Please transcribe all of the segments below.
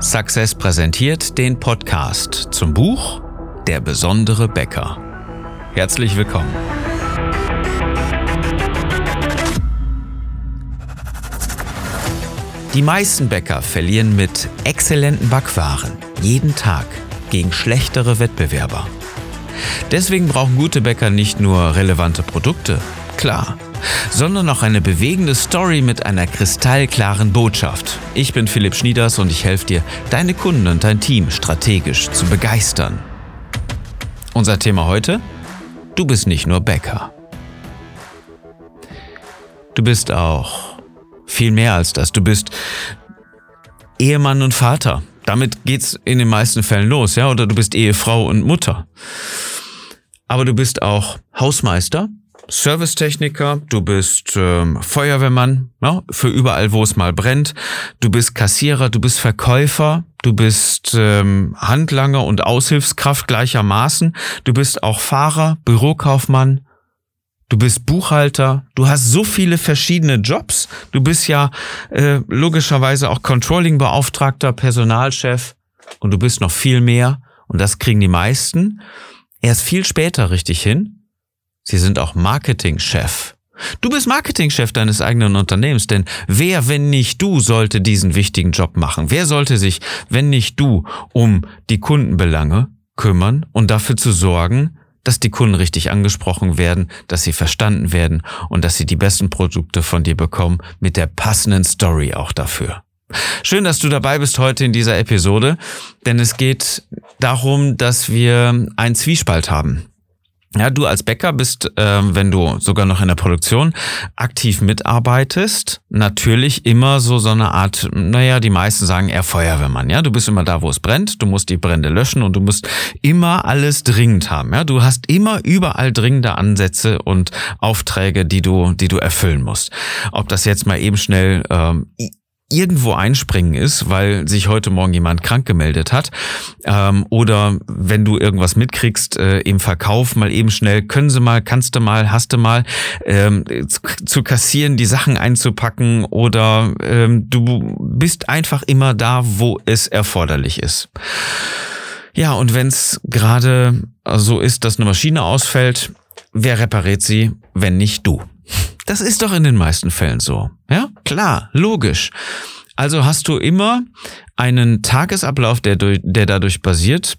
Success präsentiert den Podcast zum Buch Der besondere Bäcker. Herzlich willkommen. Die meisten Bäcker verlieren mit exzellenten Backwaren jeden Tag gegen schlechtere Wettbewerber. Deswegen brauchen gute Bäcker nicht nur relevante Produkte, klar, sondern auch eine bewegende Story mit einer kristallklaren Botschaft. Ich bin Philipp Schnieders und ich helfe dir, deine Kunden und dein Team strategisch zu begeistern. Unser Thema heute? Du bist nicht nur Bäcker. Du bist auch viel mehr als das. Du bist Ehemann und Vater. Damit geht's in den meisten Fällen los, ja? Oder du bist Ehefrau und Mutter. Aber du bist auch Hausmeister, Servicetechniker, du bist ähm, Feuerwehrmann, ja, für überall, wo es mal brennt. Du bist Kassierer, du bist Verkäufer, du bist ähm, Handlanger und Aushilfskraft gleichermaßen. Du bist auch Fahrer, Bürokaufmann. Du bist Buchhalter, du hast so viele verschiedene Jobs. Du bist ja äh, logischerweise auch Controlling-Beauftragter, Personalchef und du bist noch viel mehr. Und das kriegen die meisten erst viel später richtig hin Sie sind auch Marketingchef. Du bist Marketingchef deines eigenen Unternehmens, denn wer, wenn nicht du, sollte diesen wichtigen Job machen? Wer sollte sich, wenn nicht du, um die Kundenbelange kümmern und dafür zu sorgen, dass die Kunden richtig angesprochen werden, dass sie verstanden werden und dass sie die besten Produkte von dir bekommen mit der passenden Story auch dafür. Schön, dass du dabei bist heute in dieser Episode, denn es geht darum, dass wir einen Zwiespalt haben. Ja, du als Bäcker bist, äh, wenn du sogar noch in der Produktion aktiv mitarbeitest, natürlich immer so so eine Art, naja, die meisten sagen eher Feuerwehrmann. Ja, du bist immer da, wo es brennt, du musst die Brände löschen und du musst immer alles dringend haben. Ja, du hast immer überall dringende Ansätze und Aufträge, die du, die du erfüllen musst. Ob das jetzt mal eben schnell ähm, irgendwo einspringen ist, weil sich heute Morgen jemand krank gemeldet hat, ähm, oder wenn du irgendwas mitkriegst äh, im Verkauf, mal eben schnell, können sie mal, kannst du mal, hast du mal, ähm, zu, zu kassieren, die Sachen einzupacken, oder ähm, du bist einfach immer da, wo es erforderlich ist. Ja, und wenn es gerade so ist, dass eine Maschine ausfällt, wer repariert sie, wenn nicht du? Das ist doch in den meisten Fällen so. Ja, klar, logisch. Also hast du immer einen Tagesablauf, der, der dadurch basiert,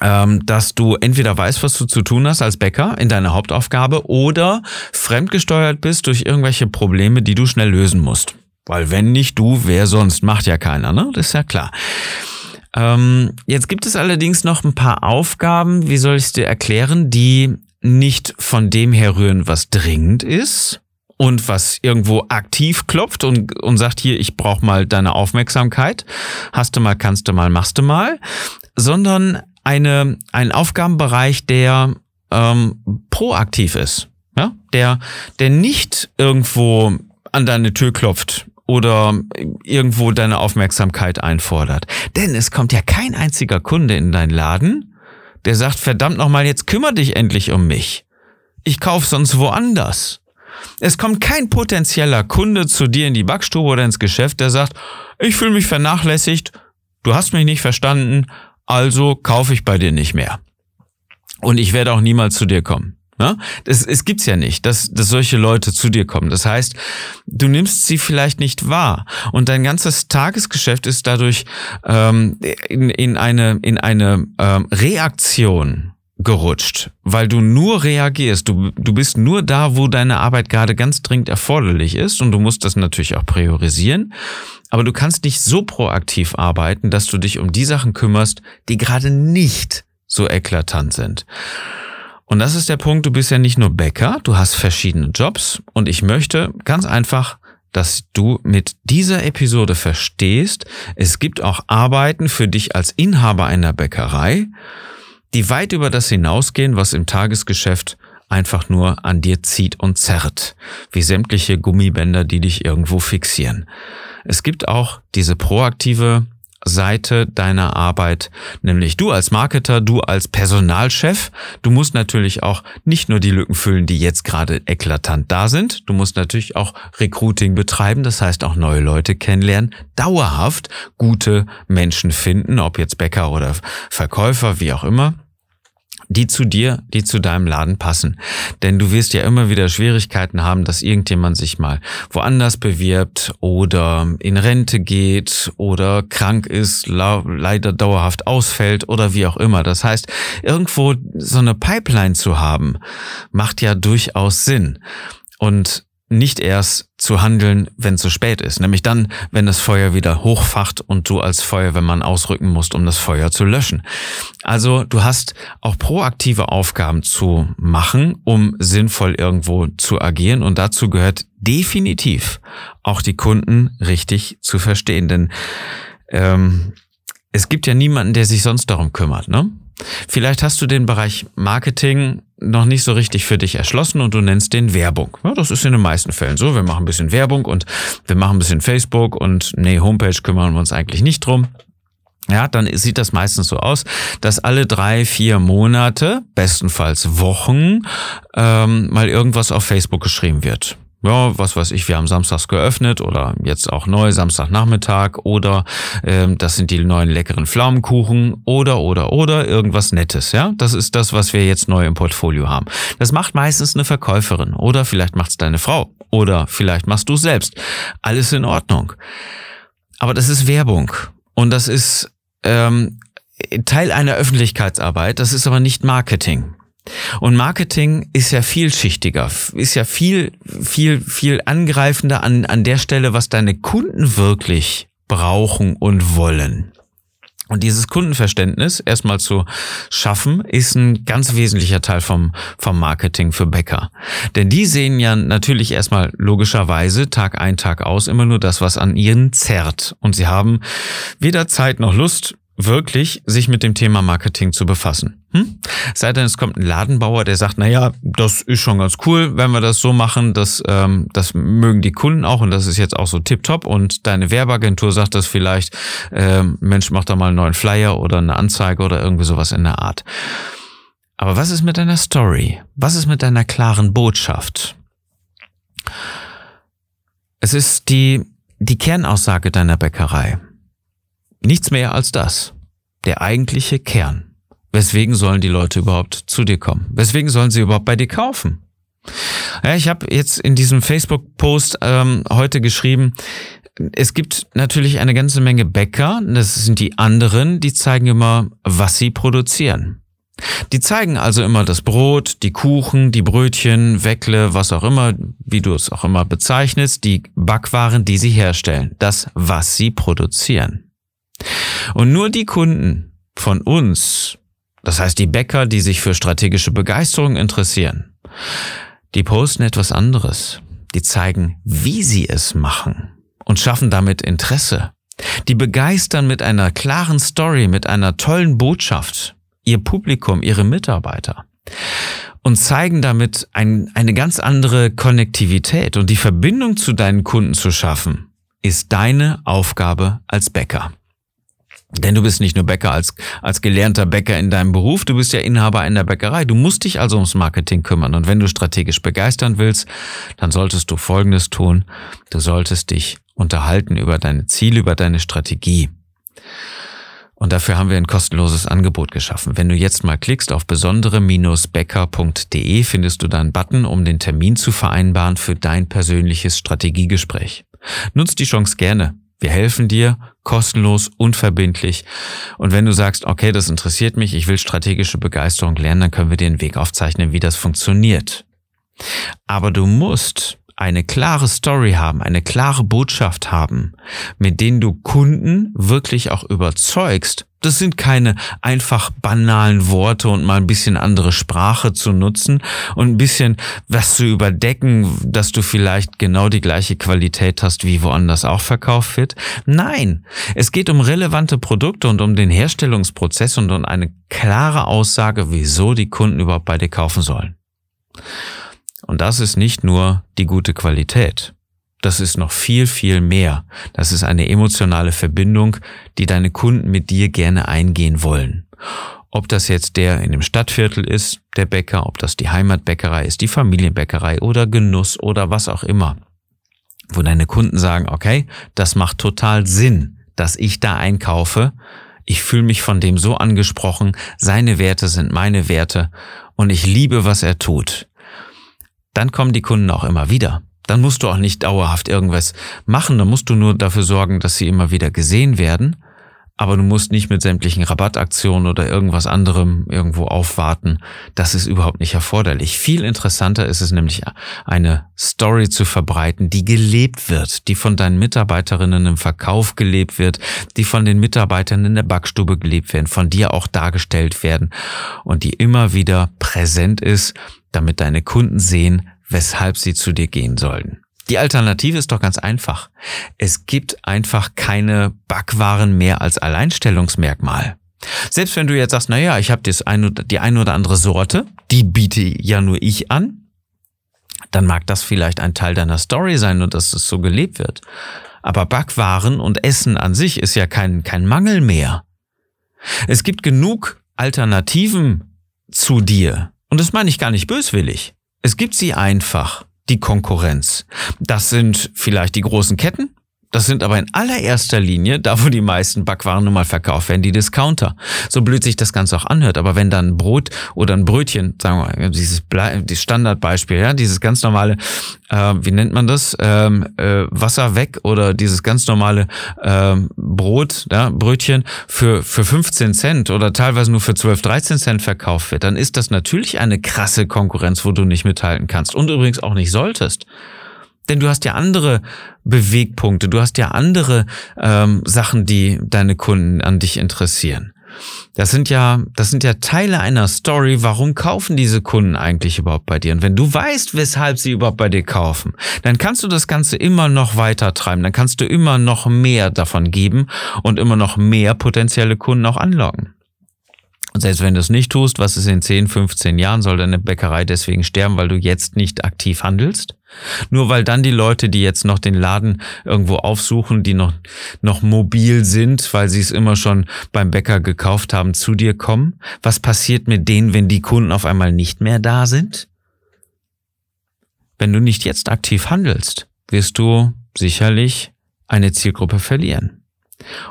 ähm, dass du entweder weißt, was du zu tun hast als Bäcker in deiner Hauptaufgabe oder fremdgesteuert bist durch irgendwelche Probleme, die du schnell lösen musst. Weil wenn nicht du, wer sonst? Macht ja keiner, ne? Das ist ja klar. Ähm, jetzt gibt es allerdings noch ein paar Aufgaben, wie soll ich es dir erklären, die nicht von dem herrühren, was dringend ist und was irgendwo aktiv klopft und, und sagt, hier, ich brauche mal deine Aufmerksamkeit, hast du mal, kannst du mal, machst du mal, sondern eine, ein Aufgabenbereich, der ähm, proaktiv ist, ja? der, der nicht irgendwo an deine Tür klopft oder irgendwo deine Aufmerksamkeit einfordert. Denn es kommt ja kein einziger Kunde in deinen Laden, der sagt, verdammt nochmal, jetzt kümmere dich endlich um mich. Ich kauf sonst woanders. Es kommt kein potenzieller Kunde zu dir in die Backstube oder ins Geschäft, der sagt, ich fühle mich vernachlässigt, du hast mich nicht verstanden, also kaufe ich bei dir nicht mehr. Und ich werde auch niemals zu dir kommen. Ne? Das, es gibt's ja nicht, dass, dass solche Leute zu dir kommen. Das heißt, du nimmst sie vielleicht nicht wahr und dein ganzes Tagesgeschäft ist dadurch ähm, in, in eine, in eine ähm, Reaktion gerutscht, weil du nur reagierst. Du, du bist nur da, wo deine Arbeit gerade ganz dringend erforderlich ist und du musst das natürlich auch priorisieren. Aber du kannst nicht so proaktiv arbeiten, dass du dich um die Sachen kümmerst, die gerade nicht so eklatant sind. Und das ist der Punkt, du bist ja nicht nur Bäcker, du hast verschiedene Jobs und ich möchte ganz einfach, dass du mit dieser Episode verstehst, es gibt auch Arbeiten für dich als Inhaber einer Bäckerei, die weit über das hinausgehen, was im Tagesgeschäft einfach nur an dir zieht und zerrt, wie sämtliche Gummibänder, die dich irgendwo fixieren. Es gibt auch diese proaktive Seite deiner Arbeit, nämlich du als Marketer, du als Personalchef. Du musst natürlich auch nicht nur die Lücken füllen, die jetzt gerade eklatant da sind. Du musst natürlich auch Recruiting betreiben, das heißt auch neue Leute kennenlernen, dauerhaft gute Menschen finden, ob jetzt Bäcker oder Verkäufer, wie auch immer die zu dir, die zu deinem Laden passen. Denn du wirst ja immer wieder Schwierigkeiten haben, dass irgendjemand sich mal woanders bewirbt oder in Rente geht oder krank ist, leider dauerhaft ausfällt oder wie auch immer. Das heißt, irgendwo so eine Pipeline zu haben, macht ja durchaus Sinn. Und nicht erst zu handeln, wenn es zu spät ist. Nämlich dann, wenn das Feuer wieder hochfacht und du als Feuerwehrmann ausrücken musst, um das Feuer zu löschen. Also du hast auch proaktive Aufgaben zu machen, um sinnvoll irgendwo zu agieren. Und dazu gehört definitiv auch die Kunden richtig zu verstehen. Denn ähm, es gibt ja niemanden, der sich sonst darum kümmert. Ne? Vielleicht hast du den Bereich Marketing noch nicht so richtig für dich erschlossen und du nennst den Werbung. Ja, das ist in den meisten Fällen so. Wir machen ein bisschen Werbung und wir machen ein bisschen Facebook und nee, Homepage kümmern wir uns eigentlich nicht drum. Ja, dann sieht das meistens so aus, dass alle drei, vier Monate, bestenfalls Wochen, ähm, mal irgendwas auf Facebook geschrieben wird ja, was weiß ich, wir haben samstags geöffnet oder jetzt auch neu, Samstagnachmittag oder ähm, das sind die neuen leckeren Pflaumenkuchen oder oder oder irgendwas Nettes, ja. Das ist das, was wir jetzt neu im Portfolio haben. Das macht meistens eine Verkäuferin oder vielleicht macht's deine Frau oder vielleicht machst du selbst. Alles in Ordnung. Aber das ist Werbung und das ist ähm, Teil einer Öffentlichkeitsarbeit, das ist aber nicht Marketing. Und Marketing ist ja vielschichtiger, ist ja viel, viel, viel angreifender an, an der Stelle, was deine Kunden wirklich brauchen und wollen. Und dieses Kundenverständnis erstmal zu schaffen, ist ein ganz wesentlicher Teil vom, vom Marketing für Bäcker. Denn die sehen ja natürlich erstmal logischerweise Tag ein, Tag aus immer nur das, was an ihnen zerrt. Und sie haben weder Zeit noch Lust, wirklich sich mit dem Thema Marketing zu befassen. Hm? Sei denn, es kommt ein Ladenbauer, der sagt, na ja, das ist schon ganz cool, wenn wir das so machen, das, ähm, das mögen die Kunden auch und das ist jetzt auch so tipptopp und deine Werbeagentur sagt das vielleicht, ähm, Mensch, mach da mal einen neuen Flyer oder eine Anzeige oder irgendwie sowas in der Art. Aber was ist mit deiner Story? Was ist mit deiner klaren Botschaft? Es ist die, die Kernaussage deiner Bäckerei. Nichts mehr als das. Der eigentliche Kern. Weswegen sollen die Leute überhaupt zu dir kommen? Weswegen sollen sie überhaupt bei dir kaufen? Ja, ich habe jetzt in diesem Facebook-Post ähm, heute geschrieben, es gibt natürlich eine ganze Menge Bäcker, das sind die anderen, die zeigen immer, was sie produzieren. Die zeigen also immer das Brot, die Kuchen, die Brötchen, Weckle, was auch immer, wie du es auch immer bezeichnest, die Backwaren, die sie herstellen, das, was sie produzieren. Und nur die Kunden von uns, das heißt die Bäcker, die sich für strategische Begeisterung interessieren, die posten etwas anderes. Die zeigen, wie sie es machen und schaffen damit Interesse. Die begeistern mit einer klaren Story, mit einer tollen Botschaft ihr Publikum, ihre Mitarbeiter und zeigen damit ein, eine ganz andere Konnektivität und die Verbindung zu deinen Kunden zu schaffen, ist deine Aufgabe als Bäcker. Denn du bist nicht nur Bäcker als, als gelernter Bäcker in deinem Beruf, du bist ja Inhaber einer Bäckerei. Du musst dich also ums Marketing kümmern. Und wenn du strategisch begeistern willst, dann solltest du Folgendes tun. Du solltest dich unterhalten über deine Ziele, über deine Strategie. Und dafür haben wir ein kostenloses Angebot geschaffen. Wenn du jetzt mal klickst auf besondere-becker.de, findest du da einen Button, um den Termin zu vereinbaren für dein persönliches Strategiegespräch. Nutz die Chance gerne. Wir helfen dir kostenlos, unverbindlich. Und wenn du sagst, okay, das interessiert mich, ich will strategische Begeisterung lernen, dann können wir dir einen Weg aufzeichnen, wie das funktioniert. Aber du musst eine klare Story haben, eine klare Botschaft haben, mit denen du Kunden wirklich auch überzeugst. Das sind keine einfach banalen Worte und mal ein bisschen andere Sprache zu nutzen und ein bisschen was zu überdecken, dass du vielleicht genau die gleiche Qualität hast, wie woanders auch verkauft wird. Nein, es geht um relevante Produkte und um den Herstellungsprozess und um eine klare Aussage, wieso die Kunden überhaupt bei dir kaufen sollen. Und das ist nicht nur die gute Qualität. Das ist noch viel, viel mehr. Das ist eine emotionale Verbindung, die deine Kunden mit dir gerne eingehen wollen. Ob das jetzt der in dem Stadtviertel ist, der Bäcker, ob das die Heimatbäckerei ist, die Familienbäckerei oder Genuss oder was auch immer. Wo deine Kunden sagen, okay, das macht total Sinn, dass ich da einkaufe. Ich fühle mich von dem so angesprochen, seine Werte sind meine Werte und ich liebe, was er tut. Dann kommen die Kunden auch immer wieder. Dann musst du auch nicht dauerhaft irgendwas machen, dann musst du nur dafür sorgen, dass sie immer wieder gesehen werden aber du musst nicht mit sämtlichen Rabattaktionen oder irgendwas anderem irgendwo aufwarten. Das ist überhaupt nicht erforderlich. Viel interessanter ist es nämlich, eine Story zu verbreiten, die gelebt wird, die von deinen Mitarbeiterinnen im Verkauf gelebt wird, die von den Mitarbeitern in der Backstube gelebt werden, von dir auch dargestellt werden und die immer wieder präsent ist, damit deine Kunden sehen, weshalb sie zu dir gehen sollen. Die Alternative ist doch ganz einfach. Es gibt einfach keine Backwaren mehr als Alleinstellungsmerkmal. Selbst wenn du jetzt sagst, naja, ich habe die eine oder andere Sorte, die biete ja nur ich an, dann mag das vielleicht ein Teil deiner Story sein und dass es so gelebt wird. Aber Backwaren und Essen an sich ist ja kein, kein Mangel mehr. Es gibt genug Alternativen zu dir. Und das meine ich gar nicht böswillig. Es gibt sie einfach die Konkurrenz. Das sind vielleicht die großen Ketten, das sind aber in allererster Linie, da wo die meisten Backwaren nun mal verkauft werden, die Discounter. So blöd sich das Ganze auch anhört. Aber wenn dann ein Brot oder ein Brötchen, sagen wir mal, dieses, Ble Standardbeispiel, ja, dieses ganz normale, äh, wie nennt man das, ähm, äh, Wasser weg oder dieses ganz normale äh, Brot, ja, Brötchen für, für 15 Cent oder teilweise nur für 12, 13 Cent verkauft wird, dann ist das natürlich eine krasse Konkurrenz, wo du nicht mithalten kannst und übrigens auch nicht solltest. Denn du hast ja andere Bewegpunkte, du hast ja andere ähm, Sachen, die deine Kunden an dich interessieren. Das sind ja, das sind ja Teile einer Story. Warum kaufen diese Kunden eigentlich überhaupt bei dir? Und wenn du weißt, weshalb sie überhaupt bei dir kaufen, dann kannst du das Ganze immer noch weiter treiben. Dann kannst du immer noch mehr davon geben und immer noch mehr potenzielle Kunden auch anlocken. Und selbst wenn du es nicht tust, was ist in 10, 15 Jahren? Soll deine Bäckerei deswegen sterben, weil du jetzt nicht aktiv handelst? Nur weil dann die Leute, die jetzt noch den Laden irgendwo aufsuchen, die noch, noch mobil sind, weil sie es immer schon beim Bäcker gekauft haben, zu dir kommen? Was passiert mit denen, wenn die Kunden auf einmal nicht mehr da sind? Wenn du nicht jetzt aktiv handelst, wirst du sicherlich eine Zielgruppe verlieren.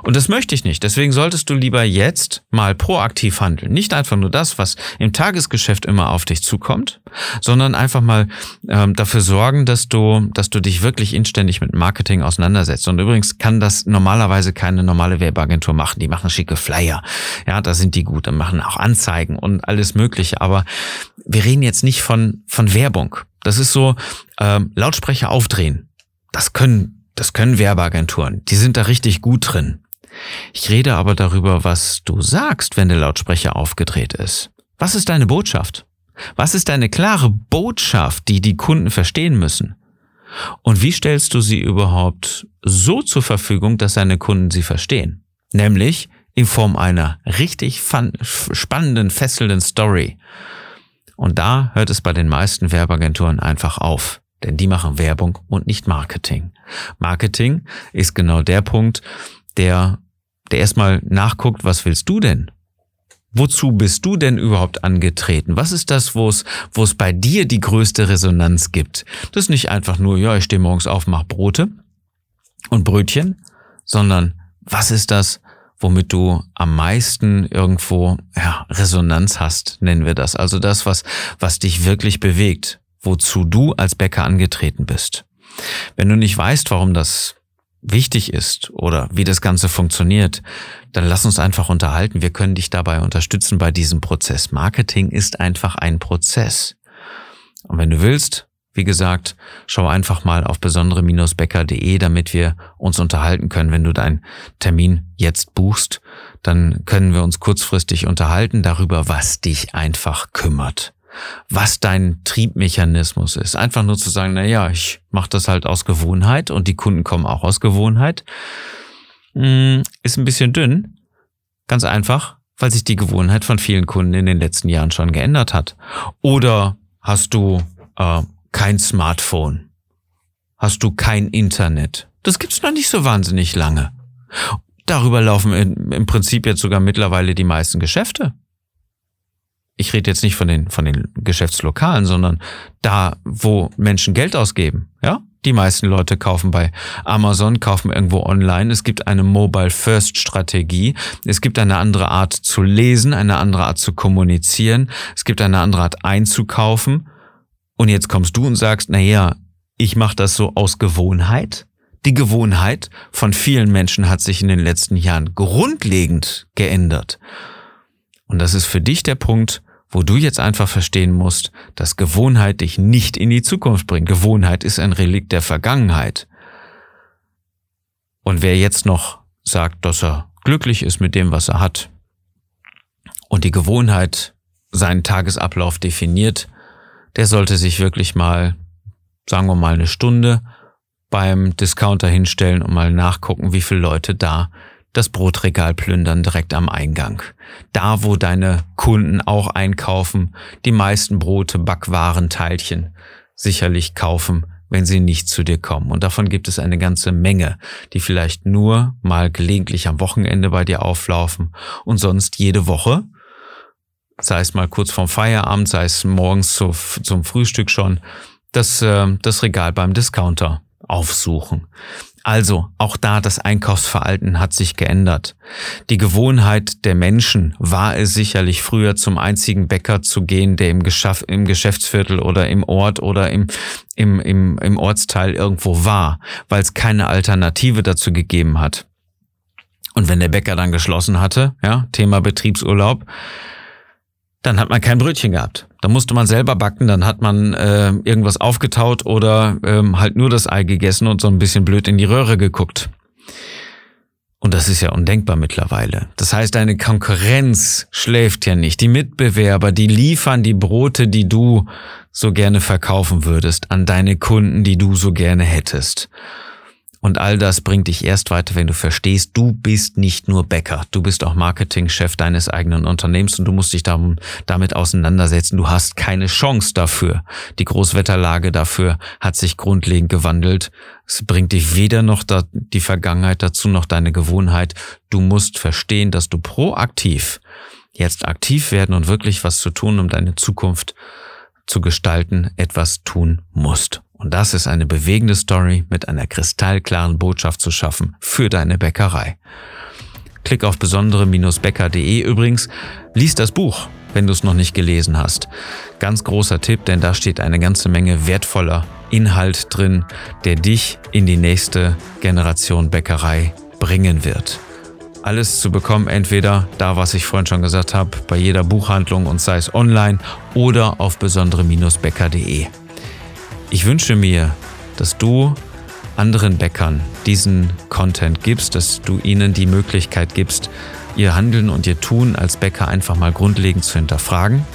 Und das möchte ich nicht. Deswegen solltest du lieber jetzt mal proaktiv handeln. Nicht einfach nur das, was im Tagesgeschäft immer auf dich zukommt, sondern einfach mal ähm, dafür sorgen, dass du, dass du dich wirklich inständig mit Marketing auseinandersetzt. Und übrigens kann das normalerweise keine normale Werbeagentur machen. Die machen schicke Flyer. Ja, da sind die gut. Dann machen auch Anzeigen und alles Mögliche. Aber wir reden jetzt nicht von, von Werbung. Das ist so ähm, Lautsprecher aufdrehen. Das können das können Werbeagenturen. Die sind da richtig gut drin. Ich rede aber darüber, was du sagst, wenn der Lautsprecher aufgedreht ist. Was ist deine Botschaft? Was ist deine klare Botschaft, die die Kunden verstehen müssen? Und wie stellst du sie überhaupt so zur Verfügung, dass deine Kunden sie verstehen? Nämlich in Form einer richtig spannenden, fesselnden Story. Und da hört es bei den meisten Werbeagenturen einfach auf. Denn die machen Werbung und nicht Marketing. Marketing ist genau der Punkt, der, der erstmal nachguckt, was willst du denn? Wozu bist du denn überhaupt angetreten? Was ist das, wo es, wo es bei dir die größte Resonanz gibt? Das ist nicht einfach nur, ja, ich stehe morgens auf, mach Brote und Brötchen, sondern was ist das, womit du am meisten irgendwo ja, Resonanz hast, nennen wir das. Also das, was, was dich wirklich bewegt wozu du als Bäcker angetreten bist. Wenn du nicht weißt, warum das wichtig ist oder wie das Ganze funktioniert, dann lass uns einfach unterhalten. Wir können dich dabei unterstützen bei diesem Prozess. Marketing ist einfach ein Prozess. Und wenn du willst, wie gesagt, schau einfach mal auf besondere-bäcker.de, damit wir uns unterhalten können. Wenn du deinen Termin jetzt buchst, dann können wir uns kurzfristig unterhalten darüber, was dich einfach kümmert was dein Triebmechanismus ist. Einfach nur zu sagen, na ja, ich mache das halt aus Gewohnheit und die Kunden kommen auch aus Gewohnheit, mm, ist ein bisschen dünn. Ganz einfach, weil sich die Gewohnheit von vielen Kunden in den letzten Jahren schon geändert hat. Oder hast du äh, kein Smartphone? hast du kein Internet. Das gibt's noch nicht so wahnsinnig lange. Darüber laufen im Prinzip jetzt sogar mittlerweile die meisten Geschäfte. Ich rede jetzt nicht von den, von den Geschäftslokalen, sondern da, wo Menschen Geld ausgeben, ja? Die meisten Leute kaufen bei Amazon, kaufen irgendwo online. Es gibt eine Mobile First Strategie. Es gibt eine andere Art zu lesen, eine andere Art zu kommunizieren. Es gibt eine andere Art einzukaufen. Und jetzt kommst du und sagst, na ja, ich mache das so aus Gewohnheit. Die Gewohnheit von vielen Menschen hat sich in den letzten Jahren grundlegend geändert. Und das ist für dich der Punkt, wo du jetzt einfach verstehen musst, dass Gewohnheit dich nicht in die Zukunft bringt. Gewohnheit ist ein Relikt der Vergangenheit. Und wer jetzt noch sagt, dass er glücklich ist mit dem, was er hat, und die Gewohnheit seinen Tagesablauf definiert, der sollte sich wirklich mal, sagen wir mal, eine Stunde beim Discounter hinstellen und mal nachgucken, wie viele Leute da das Brotregal plündern direkt am Eingang. Da, wo deine Kunden auch einkaufen, die meisten Brote, Backwaren, Teilchen sicherlich kaufen, wenn sie nicht zu dir kommen. Und davon gibt es eine ganze Menge, die vielleicht nur mal gelegentlich am Wochenende bei dir auflaufen und sonst jede Woche, sei es mal kurz vorm Feierabend, sei es morgens zu, zum Frühstück schon, das, äh, das Regal beim Discounter aufsuchen. Also, auch da das Einkaufsverhalten hat sich geändert. Die Gewohnheit der Menschen war es sicherlich früher zum einzigen Bäcker zu gehen, der im, Geschaff, im Geschäftsviertel oder im Ort oder im, im, im, im Ortsteil irgendwo war, weil es keine Alternative dazu gegeben hat. Und wenn der Bäcker dann geschlossen hatte, ja, Thema Betriebsurlaub, dann hat man kein Brötchen gehabt. Da musste man selber backen, dann hat man äh, irgendwas aufgetaut oder ähm, halt nur das Ei gegessen und so ein bisschen blöd in die Röhre geguckt. Und das ist ja undenkbar mittlerweile. Das heißt, deine Konkurrenz schläft ja nicht. Die Mitbewerber, die liefern die Brote, die du so gerne verkaufen würdest, an deine Kunden, die du so gerne hättest. Und all das bringt dich erst weiter, wenn du verstehst, du bist nicht nur Bäcker, du bist auch Marketingchef deines eigenen Unternehmens und du musst dich darum, damit auseinandersetzen. Du hast keine Chance dafür. Die Großwetterlage dafür hat sich grundlegend gewandelt. Es bringt dich weder noch die Vergangenheit dazu, noch deine Gewohnheit. Du musst verstehen, dass du proaktiv jetzt aktiv werden und wirklich was zu tun, um deine Zukunft zu gestalten, etwas tun musst. Und das ist eine bewegende Story mit einer kristallklaren Botschaft zu schaffen für deine Bäckerei. Klick auf besondere-bäcker.de übrigens, lies das Buch, wenn du es noch nicht gelesen hast. Ganz großer Tipp, denn da steht eine ganze Menge wertvoller Inhalt drin, der dich in die nächste Generation Bäckerei bringen wird. Alles zu bekommen, entweder da, was ich vorhin schon gesagt habe, bei jeder Buchhandlung und sei es online oder auf besondere-bäcker.de. Ich wünsche mir, dass du anderen Bäckern diesen Content gibst, dass du ihnen die Möglichkeit gibst, ihr Handeln und ihr Tun als Bäcker einfach mal grundlegend zu hinterfragen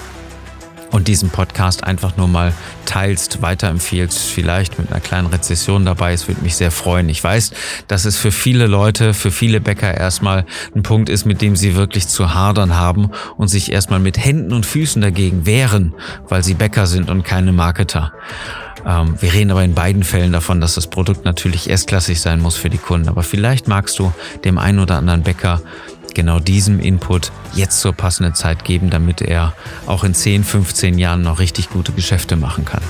und diesen Podcast einfach nur mal teilst, weiterempfiehlst, vielleicht mit einer kleinen Rezession dabei. Es würde mich sehr freuen. Ich weiß, dass es für viele Leute, für viele Bäcker erstmal ein Punkt ist, mit dem sie wirklich zu hadern haben und sich erstmal mit Händen und Füßen dagegen wehren, weil sie Bäcker sind und keine Marketer. Ähm, wir reden aber in beiden Fällen davon, dass das Produkt natürlich erstklassig sein muss für die Kunden. Aber vielleicht magst du dem einen oder anderen Bäcker genau diesem Input jetzt zur passenden Zeit geben, damit er auch in 10, 15 Jahren noch richtig gute Geschäfte machen kann.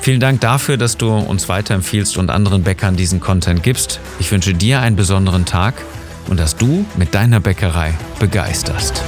Vielen Dank dafür, dass du uns weiterempfiehlst und anderen Bäckern diesen Content gibst. Ich wünsche dir einen besonderen Tag und dass du mit deiner Bäckerei begeisterst.